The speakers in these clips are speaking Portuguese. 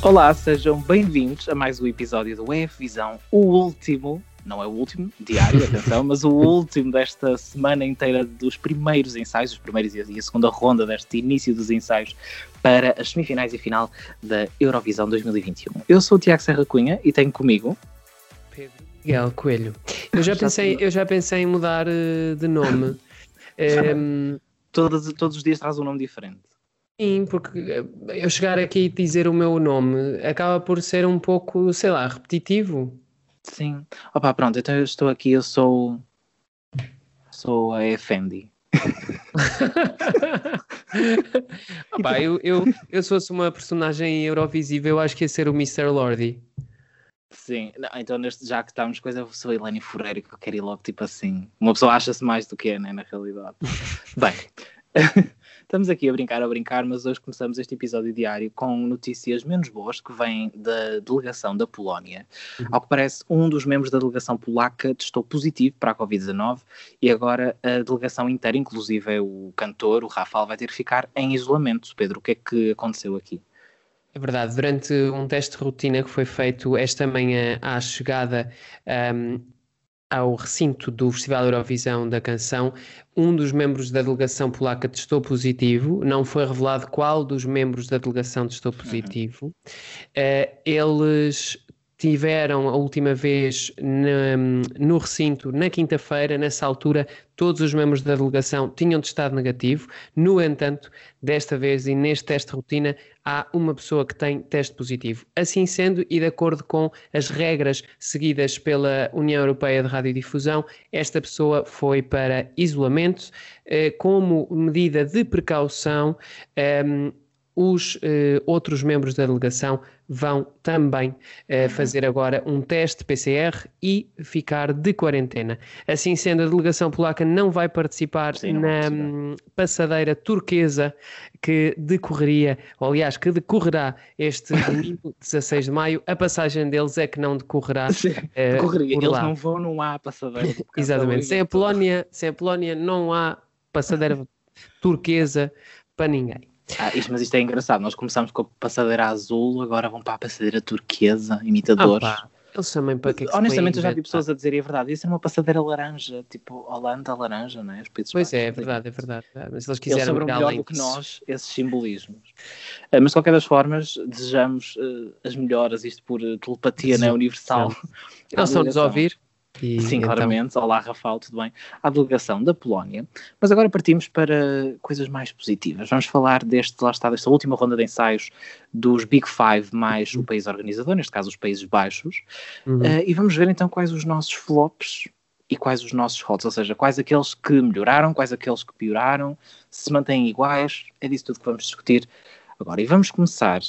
Olá, sejam bem-vindos a mais um episódio do EF Visão, o último, não é o último, diário, atenção, mas o último desta semana inteira dos primeiros ensaios, os primeiros e a segunda ronda deste início dos ensaios para as semifinais e final da Eurovisão 2021. Eu sou o Tiago Serra Cunha e tenho comigo Pedro Miguel Coelho. Eu já, pensei, eu já pensei em mudar uh, de nome. um, todos, todos os dias traz um nome diferente. Sim, porque eh, eu chegar aqui e dizer o meu nome acaba por ser um pouco, sei lá, repetitivo. Sim. Opa, pronto, então eu estou aqui, eu sou. Sou a Effendi. Opa, eu, eu, eu se fosse uma personagem Eurovisível, eu acho que ia ser o Mr. Lordi. Sim, não, então neste, já que estamos coisa, eu sou a Helene Ferreira que eu quero ir logo tipo assim. Uma pessoa acha-se mais do que é, né, na realidade. Bem, Estamos aqui a brincar, a brincar, mas hoje começamos este episódio diário com notícias menos boas que vêm da delegação da Polónia. Uhum. Ao que parece, um dos membros da delegação polaca testou positivo para a Covid-19 e agora a delegação inteira, inclusive é o cantor, o Rafael, vai ter que ficar em isolamento. Pedro, o que é que aconteceu aqui? É verdade, durante um teste de rotina que foi feito esta manhã à chegada um, ao recinto do Festival Eurovisão da Canção, um dos membros da delegação polaca testou positivo, não foi revelado qual dos membros da delegação testou positivo. Uhum. Uh, eles tiveram a última vez na, no recinto na quinta-feira, nessa altura, todos os membros da delegação tinham testado negativo. No entanto, desta vez e neste teste de rotina, há uma pessoa que tem teste positivo. Assim sendo, e de acordo com as regras seguidas pela União Europeia de Radiodifusão, esta pessoa foi para isolamento. Eh, como medida de precaução, ehm, os uh, outros membros da delegação vão também uh, fazer agora um teste PCR e ficar de quarentena. Assim sendo, a delegação polaca não vai participar Sim, na hum, passadeira turquesa que decorreria, ou aliás, que decorrerá este domingo, 16 de maio. A passagem deles é que não decorrerá. Sim, decorreria. Eles lá. não vão, não há passadeira. Exatamente. Sem a, Polónia, sem a Polónia não há passadeira turquesa para ninguém. Ah, isto, mas isto é engraçado. Nós começamos com a passadeira azul, agora vão para a passadeira turquesa, imitadores. Ah, eles também para que é que Honestamente, eu já vi pessoas a dizerem a verdade. Isso é uma passadeira laranja, tipo Holanda laranja, não é? Os pois baixos, é, é verdade, é verdade. Mas eles quiserem eles melhor do que nós esses simbolismos. Uh, mas de qualquer das formas, desejamos uh, as melhoras, isto por uh, telepatia né, universal. Eles estão-nos a ouvir. E, Sim, então... claramente. Olá, Rafael, tudo bem? À delegação da Polónia. Mas agora partimos para coisas mais positivas. Vamos falar deste, lá está, desta última ronda de ensaios dos Big Five mais o país organizador, neste caso os Países Baixos. Uhum. Uh, e vamos ver então quais os nossos flops e quais os nossos hots, ou seja, quais aqueles que melhoraram, quais aqueles que pioraram, se mantêm iguais, é disso tudo que vamos discutir agora. E vamos começar,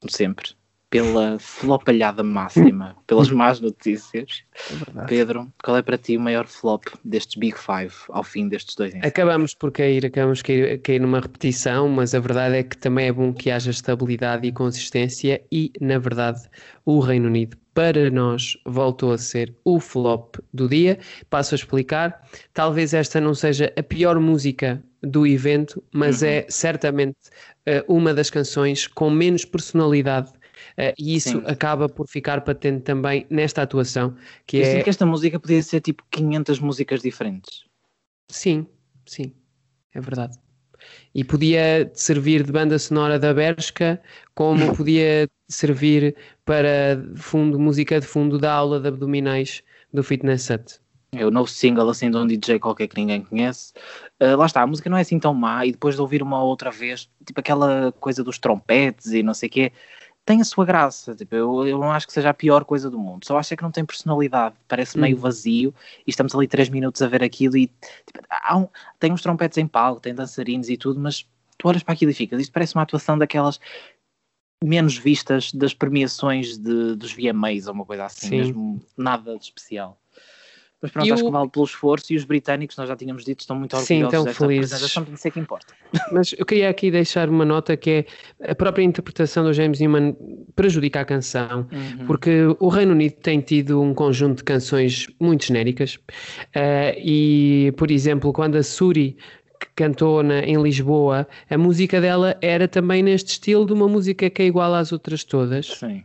como sempre, pela flopalhada máxima, pelas más notícias. É Pedro, qual é para ti o maior flop destes Big Five ao fim destes dois anos? Acabamos por cair, acabamos por cair, cair numa repetição, mas a verdade é que também é bom que haja estabilidade e consistência e, na verdade, o Reino Unido para nós voltou a ser o flop do dia. Passo a explicar. Talvez esta não seja a pior música do evento, mas uhum. é certamente uh, uma das canções com menos personalidade e isso Sim. acaba por ficar patente também nesta atuação. Que é... que esta música podia ser tipo 500 músicas diferentes. Sim, sim, é verdade. E podia servir de banda sonora da Bershka, como podia servir para fundo, música de fundo da aula de abdominais do Fitness Set. É o novo single assim de um DJ qualquer que ninguém conhece. Uh, lá está, a música não é assim tão má, e depois de ouvir uma outra vez, tipo aquela coisa dos trompetes e não sei o quê, tem a sua graça. Tipo, eu, eu não acho que seja a pior coisa do mundo. Só acho é que não tem personalidade. Parece meio hum. vazio e estamos ali três minutos a ver aquilo e tipo, um, tem uns trompetes em palco, tem dançarinos e tudo, mas tu olhas para aquilo e ficas. Isto parece uma atuação daquelas menos vistas das premiações de, dos VMAs ou uma coisa assim, Sim. mesmo nada de especial. Mas pronto, e acho o... que vale pelo esforço e os britânicos, nós já tínhamos dito, estão muito orgulhosos Sim, estão desta felizes. apresentação, isso é que importa. Mas eu queria aqui deixar uma nota que é a própria interpretação do James Newman prejudica a canção, uhum. porque o Reino Unido tem tido um conjunto de canções muito genéricas uh, e, por exemplo, quando a Suri cantou na, em Lisboa, a música dela era também neste estilo de uma música que é igual às outras todas. Sim.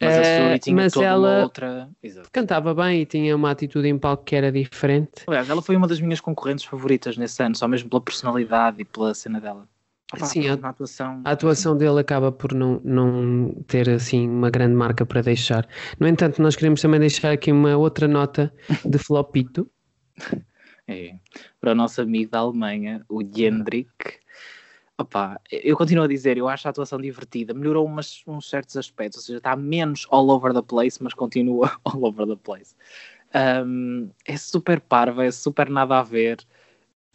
Mas a Suri tinha mas toda ela- uma outra. Exato. Cantava bem e tinha uma atitude em palco que era diferente. Aliás, ela foi uma das minhas concorrentes favoritas nesse ano, só mesmo pela personalidade e pela cena dela. Opa, Sim, a- atuação. A atuação dele acaba por não, não ter assim uma grande marca para deixar. No entanto, nós queremos também deixar aqui uma outra nota de flopito. É, para o nosso amigo da Alemanha, o Jendrik. Opa, eu continuo a dizer, eu acho a atuação divertida, melhorou umas, uns certos aspectos, ou seja, está menos all over the place, mas continua all over the place. Um, é super parva, é super nada a ver,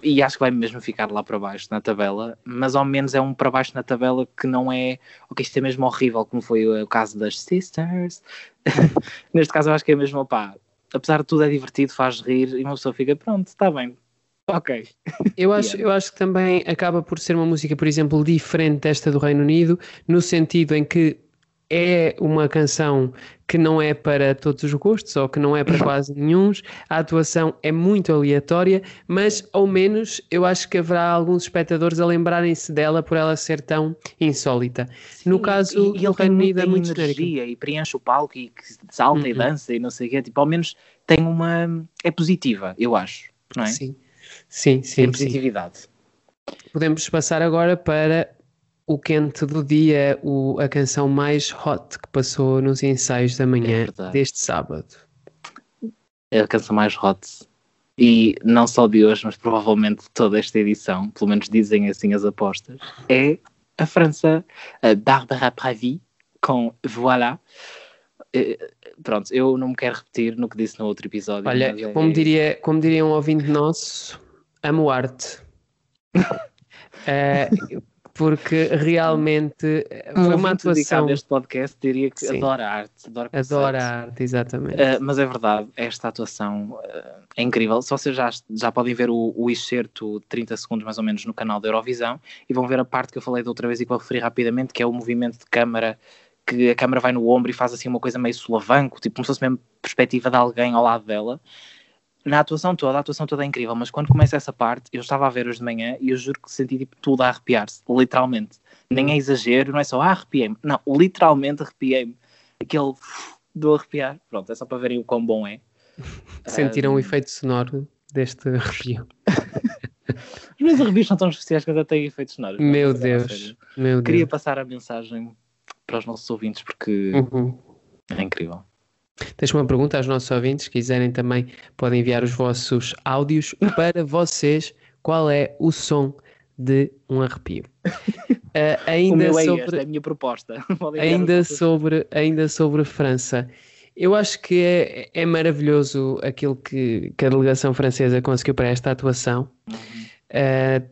e acho que vai mesmo ficar lá para baixo na tabela, mas ao menos é um para baixo na tabela que não é, ok, isto é mesmo horrível, como foi o caso das Sisters. Neste caso eu acho que é mesmo, opá, apesar de tudo é divertido, faz rir, e uma pessoa fica, pronto, está bem, ok. Eu acho, Yeah. eu acho que também acaba por ser uma música, por exemplo, diferente desta do Reino Unido, no sentido em que é uma canção que não é para todos os gostos ou que não é para quase nenhuns. A atuação é muito aleatória, mas ao menos eu acho que haverá alguns espectadores a lembrarem-se dela por ela ser tão insólita. No caso e, e do Reino Unido é muito energia e preenche o palco e que salta e Uhum. dança e não sei o quê, tipo, ao menos tem uma, é positiva, eu acho, não é? Sim, sim, Tem sim, sim. positividade. Podemos passar agora para o quente do dia, o, a canção mais hot que passou nos ensaios da manhã verdade. deste sábado. É a canção mais hot. E não só de hoje, mas provavelmente de toda esta edição, pelo menos dizem assim as apostas, é a França, a Barbara Pravi, com Voilà. Eh, Pronto, eu não me quero repetir no que disse no outro episódio. Olha, é- como, diria, como diria um ouvinte nosso, amo arte. Eh, porque realmente eh, foi uma atuação. a este podcast diria que Sim. adora a arte, adora Adoro a arte, exatamente. Uh, mas é verdade, esta atuação uh, é incrível. Se vocês já, já podem ver o, o excerto de 30 segundos mais ou menos no canal da Eurovisão e vão ver a parte que eu falei da outra vez e que vou referir rapidamente, que é o movimento de câmara, que a câmara vai no ombro e faz assim uma coisa meio solavanco, tipo como se fosse mesmo perspectiva de alguém ao lado dela. Na atuação toda, a atuação toda é incrível, mas quando começa essa parte, eu estava a ver hoje de manhã e eu juro que senti tipo, tudo a arrepiar-se, literalmente. Nem é exagero, não é só ah, arrepiei-me, não, literalmente arrepiei-me. Aquele do arrepiar, pronto, é só para verem o quão bom é. Sentiram Um, o efeito sonoro deste arrepio. Os meus arrepios são tão especiais que até têm efeitos sonoros. Meu é, a Deus, meu Queria Deus. passar a mensagem para os nossos ouvintes porque Uhum. é incrível. Deixo uma pergunta aos nossos ouvintes, se quiserem também podem enviar os vossos áudios para vocês. Qual é o som de um arrepio? O ainda é sobre, este, é a minha proposta. Ainda sobre, ainda sobre França. Eu acho que é, é maravilhoso aquilo que, que a delegação francesa conseguiu para esta atuação. Uhum. Uh,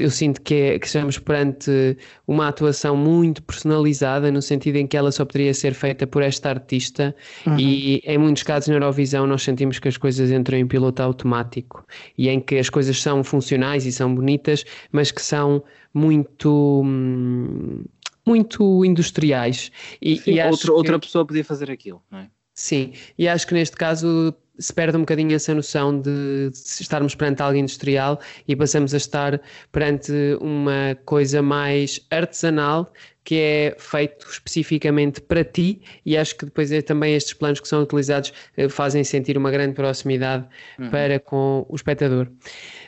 eu sinto que, é- que estamos perante uma atuação muito personalizada, no sentido em que ela só poderia ser feita por esta artista, Uhum. e em muitos casos na Eurovisão nós sentimos que as coisas entram em piloto automático e em que as coisas são funcionais e são bonitas, mas que são muito. hum, Muito industriais e, Sim, e outro- que- Outra pessoa podia fazer aquilo, não é? Sim, e acho que neste caso se perde um bocadinho essa noção de estarmos perante algo industrial e passamos a estar perante uma coisa mais artesanal que é feito especificamente para ti e acho que depois é também estes planos que são utilizados eh, fazem sentir uma grande proximidade Uhum. para com o espectador.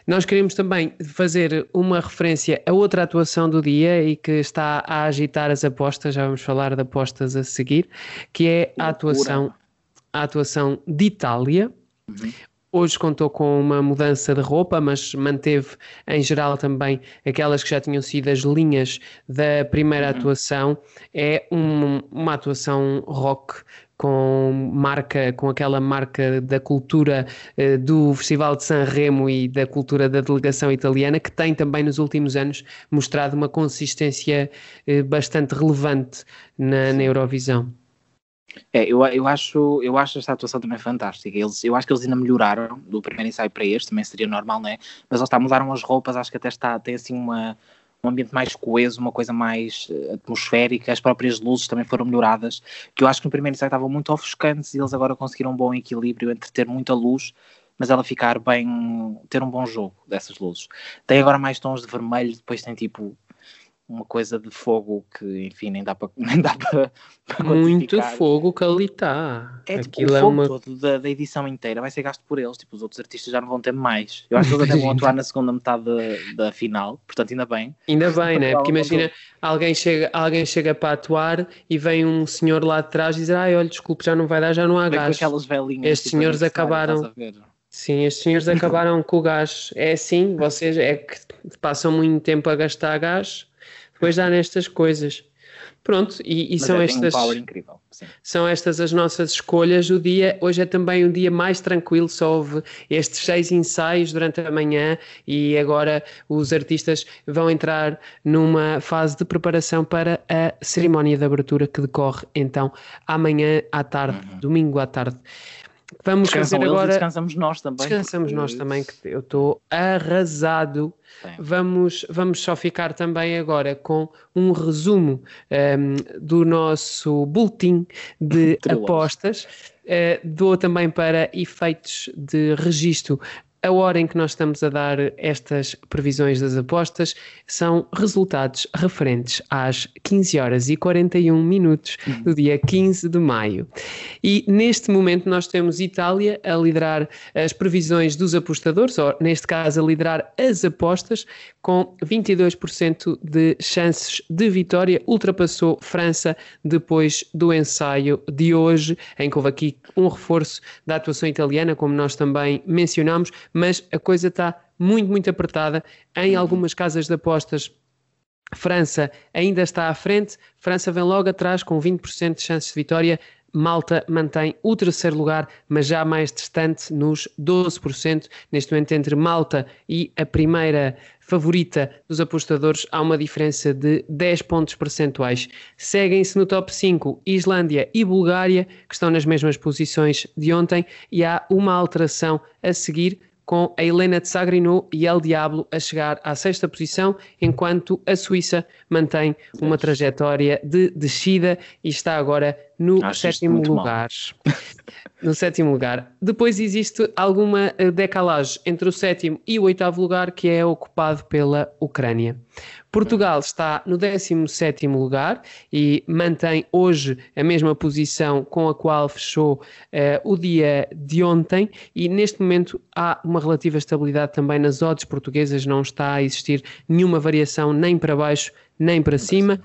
Nós queremos também fazer uma referência a outra atuação do dia e que está a agitar as apostas, já vamos falar de apostas a seguir, que é a atuação, a atuação de Itália. Uhum. Hoje contou com uma mudança de roupa, mas manteve em geral também aquelas que já tinham sido as linhas da primeira Uhum. atuação. É um- uma atuação rock com marca, com aquela marca da cultura eh, do Festival de San Remo e da cultura da delegação italiana, que tem também nos últimos anos mostrado uma consistência eh, bastante relevante na, na Eurovisão. É, eu, eu, acho, eu acho esta atuação também fantástica. Eles, eu acho que eles ainda melhoraram do primeiro ensaio para este, também seria normal, não é? Mas eles mudaram as roupas, acho que até está, tem assim uma, um ambiente mais coeso, uma coisa mais eh, atmosférica, as próprias luzes também foram melhoradas, que eu acho que no primeiro ensaio estavam muito ofuscantes e eles agora conseguiram um bom equilíbrio entre ter muita luz, mas ela ficar bem, ter um bom jogo dessas luzes. Tem agora mais tons de vermelho, depois tem tipo uma coisa de fogo que, enfim, nem dá para nem dá para, Muito fogo que ali está. É tipo, Aquilo o é fogo uma... todo da, da, edição inteira vai ser gasto por eles, tipo, os outros artistas já não vão ter mais. Eu acho que eles até vão atuar na segunda metade da, da final, portanto ainda bem. Ainda bem, né? Porque imagina, alguém chega, alguém chega para atuar e vem um senhor lá de trás e diz, ai, olha, desculpe, já não vai dar, já não há gás. aquelas velhinhas. Estes tipo, senhores acabaram... Sim, estes senhores acabaram com o gás. É assim, vocês é que passam muito tempo a gastar gás depois dá nestas coisas. Pronto, e, e são é, estas. Um são estas as nossas escolhas. O dia, hoje é também um dia mais tranquilo, só houve estes seis ensaios durante a manhã e agora os artistas vão entrar numa fase de preparação para a cerimónia de abertura que decorre então amanhã à tarde, uhum. domingo à tarde. Vamos Descansam fazer agora. descansamos nós também. Descansamos porque... nós também, que eu estou arrasado. Vamos, vamos só ficar também agora com um resumo um, ehm, do nosso boletim de apostas. Uh, dou também para efeitos de registro a hora em que nós estamos a dar estas previsões das apostas são resultados referentes às 15 horas e 41 minutos do dia 15 de maio. E neste momento nós temos Itália a liderar as previsões dos apostadores, ou neste caso a liderar as apostas, com 22% de chances de vitória, ultrapassou França depois do ensaio de hoje, em que houve aqui um reforço da atuação italiana, como nós também mencionamos, mas a coisa está muito, muito apertada. Em algumas casas de apostas, França ainda está à frente, França vem logo atrás com 20% de chances de vitória. Malta mantém o terceiro lugar, mas já mais distante, nos 12%. Neste momento, entre Malta e a primeira favorita dos apostadores, há uma diferença de 10 pontos percentuais. Seguem-se no top 5 Islândia e Bulgária, que estão nas mesmas posições de ontem, e há uma alteração a seguir com a Helena de Sagrino e El Diablo a chegar à sexta posição, enquanto a Suíça mantém uma trajetória de descida e está agora no Acho sétimo lugar. no sétimo lugar. Depois existe alguma eh, decalagem entre o sétimo e o oitavo lugar, que é ocupado pela Ucrânia. Portugal está no 17 lugar e mantém hoje a mesma posição com a qual fechou uh, o dia de ontem e neste momento há uma relativa estabilidade também nas odds portuguesas, não está a existir nenhuma variação nem para baixo nem para cima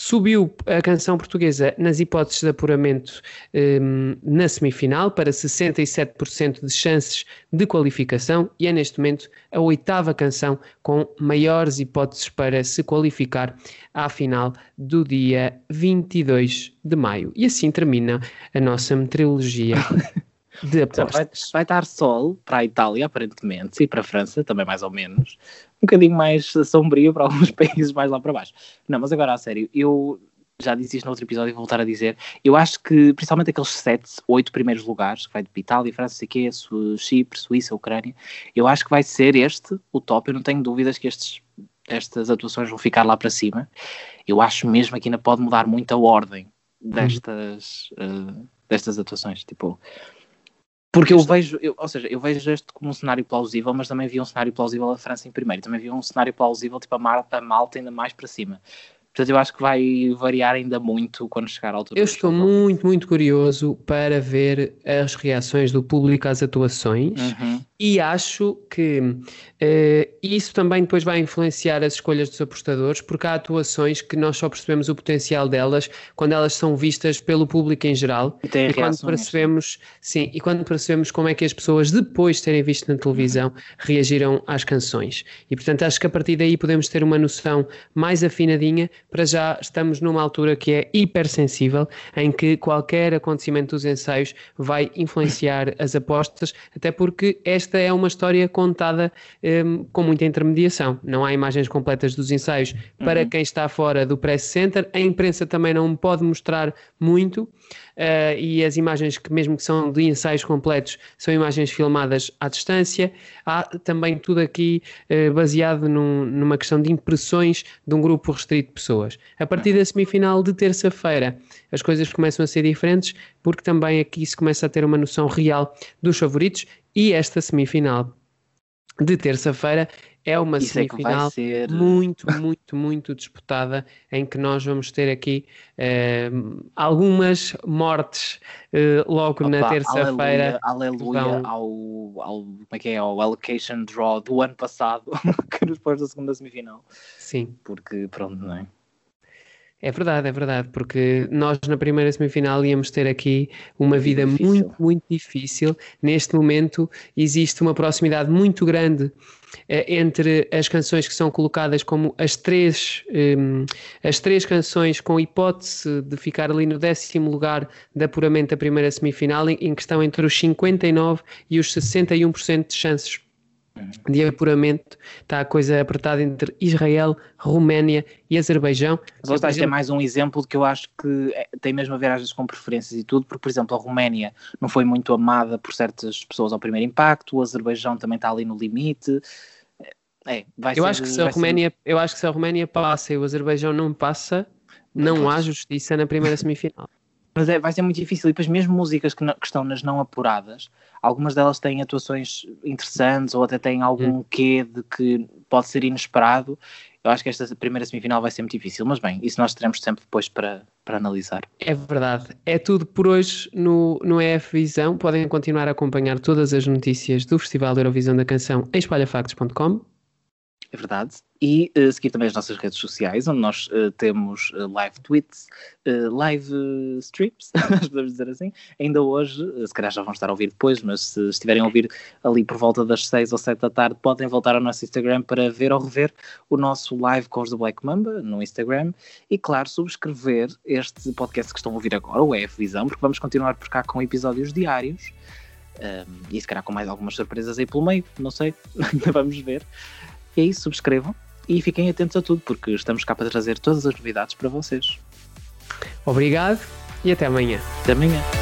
subiu a canção portuguesa nas hipóteses de apuramento um, na semifinal para 67% de chances de qualificação e é neste momento a oitava canção com maiores hipóteses para se qualificar à final do dia 22 de maio. E assim termina a nossa meteorologia. de apostas. Vai, vai estar sol para a Itália, aparentemente, e para a França, também mais ou menos um bocadinho mais sombrio para alguns países mais lá para baixo. Não, mas agora a sério, eu já disse isto no outro episódio e vou voltar a dizer, eu acho que principalmente aqueles sete, oito primeiros lugares, que vai de Itália, França, sei quê, Chipre, Suíça, Ucrânia, eu acho que vai ser este o top, eu não tenho dúvidas que estes, estas atuações vão ficar lá para cima. Eu acho mesmo que ainda pode mudar muito a ordem destas, uh, destas atuações, tipo porque eu vejo, eu, ou seja, eu vejo este como um cenário plausível, mas também vi um cenário plausível a França em primeiro, também vi um cenário plausível tipo a, Mar, a Malta ainda mais para cima. Portanto, eu acho que vai variar ainda muito quando chegar à altura. Eu estou muito, muito curioso para ver as reações do público às atuações uhum. E acho que uh, isso também depois vai influenciar as escolhas dos apostadores, porque há atuações que nós só percebemos o potencial delas quando elas são vistas pelo público em geral. E, e quando percebemos, sim, e quando percebemos como é que as pessoas depois de terem visto na televisão reagiram às canções. E portanto acho que a partir daí podemos ter uma noção mais afinadinha. Para já estamos numa altura que é hipersensível, em que qualquer acontecimento dos ensaios vai influenciar as apostas, até porque esta é uma história contada um, com muita intermediação. Não há imagens completas dos ensaios para uhum. quem está fora do press center. A imprensa também não pode mostrar muito. uh, e as imagens que, mesmo que são de ensaios completos, são imagens filmadas à distância. Há também tudo aqui uh, baseado num, numa questão de impressões de um grupo restrito de pessoas. A partir da semifinal de terça-feira, as coisas começam a ser diferentes, porque também aqui se começa a ter uma noção real dos favoritos e esta semifinal de terça-feira é uma Isso semifinal é ser... muito, muito, muito disputada, em que nós vamos ter aqui uh, algumas mortes uh, logo Opa, na terça-feira. Aleluia, aleluia ao, ao, como é que é, ao allocation draw do ano passado, que nos pôs da segunda semifinal. Sim. Porque, pronto, não é? É verdade, é verdade, porque nós na primeira semifinal íamos ter aqui uma vida difícil. muito, muito difícil. Neste momento existe uma proximidade muito grande eh, entre as canções que são colocadas como as três, um, as três canções com hipótese de ficar ali no décimo lugar de apuramento da primeira semifinal, em, em que estão entre os 59% e os 61% de chances de apuramento está a coisa apertada entre Israel, Roménia e Azerbaijão. Mas exemplo... é mais um exemplo que eu acho que é, tem mesmo a ver às vezes com preferências e tudo, porque por exemplo a Roménia não foi muito amada por certas pessoas ao primeiro impacto, o Azerbaijão também está ali no limite. É, vai eu ser, acho que se a Roménia, ser... eu acho que se a Roménia passa e o Azerbaijão não passa, não há justiça na primeira semifinal. Mas é, vai ser muito difícil. E depois, mesmo músicas que, não, que, estão nas não apuradas, algumas delas têm atuações interessantes ou até têm algum hum. quê de que pode ser inesperado. Eu acho que esta primeira semifinal vai ser muito difícil. Mas bem, isso nós teremos sempre depois para, para analisar. É verdade. É tudo por hoje no, no EF Visão. Podem continuar a acompanhar todas as notícias do Festival da Eurovisão da Canção em espalhafactos.com. É verdade. E uh, seguir também as nossas redes sociais, onde nós uh, temos uh, live tweets, live streams, podemos dizer assim. Ainda hoje, se calhar já vão estar a ouvir depois, mas se estiverem a ouvir ali por volta das 6 ou 7 da tarde, podem voltar ao nosso Instagram para ver ou rever o nosso live com os do Black Mamba no Instagram. E, claro, subscrever este podcast que estão a ouvir agora, o EF Visão, porque vamos continuar por cá com episódios diários. Um, e se calhar com mais algumas surpresas aí pelo meio, não sei, ainda vamos ver. É isso, subscrevam e fiquem atentos a tudo, porque estamos cá para trazer todas as novidades para vocês. Obrigado e até amanhã. Até amanhã.